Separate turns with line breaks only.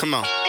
Get on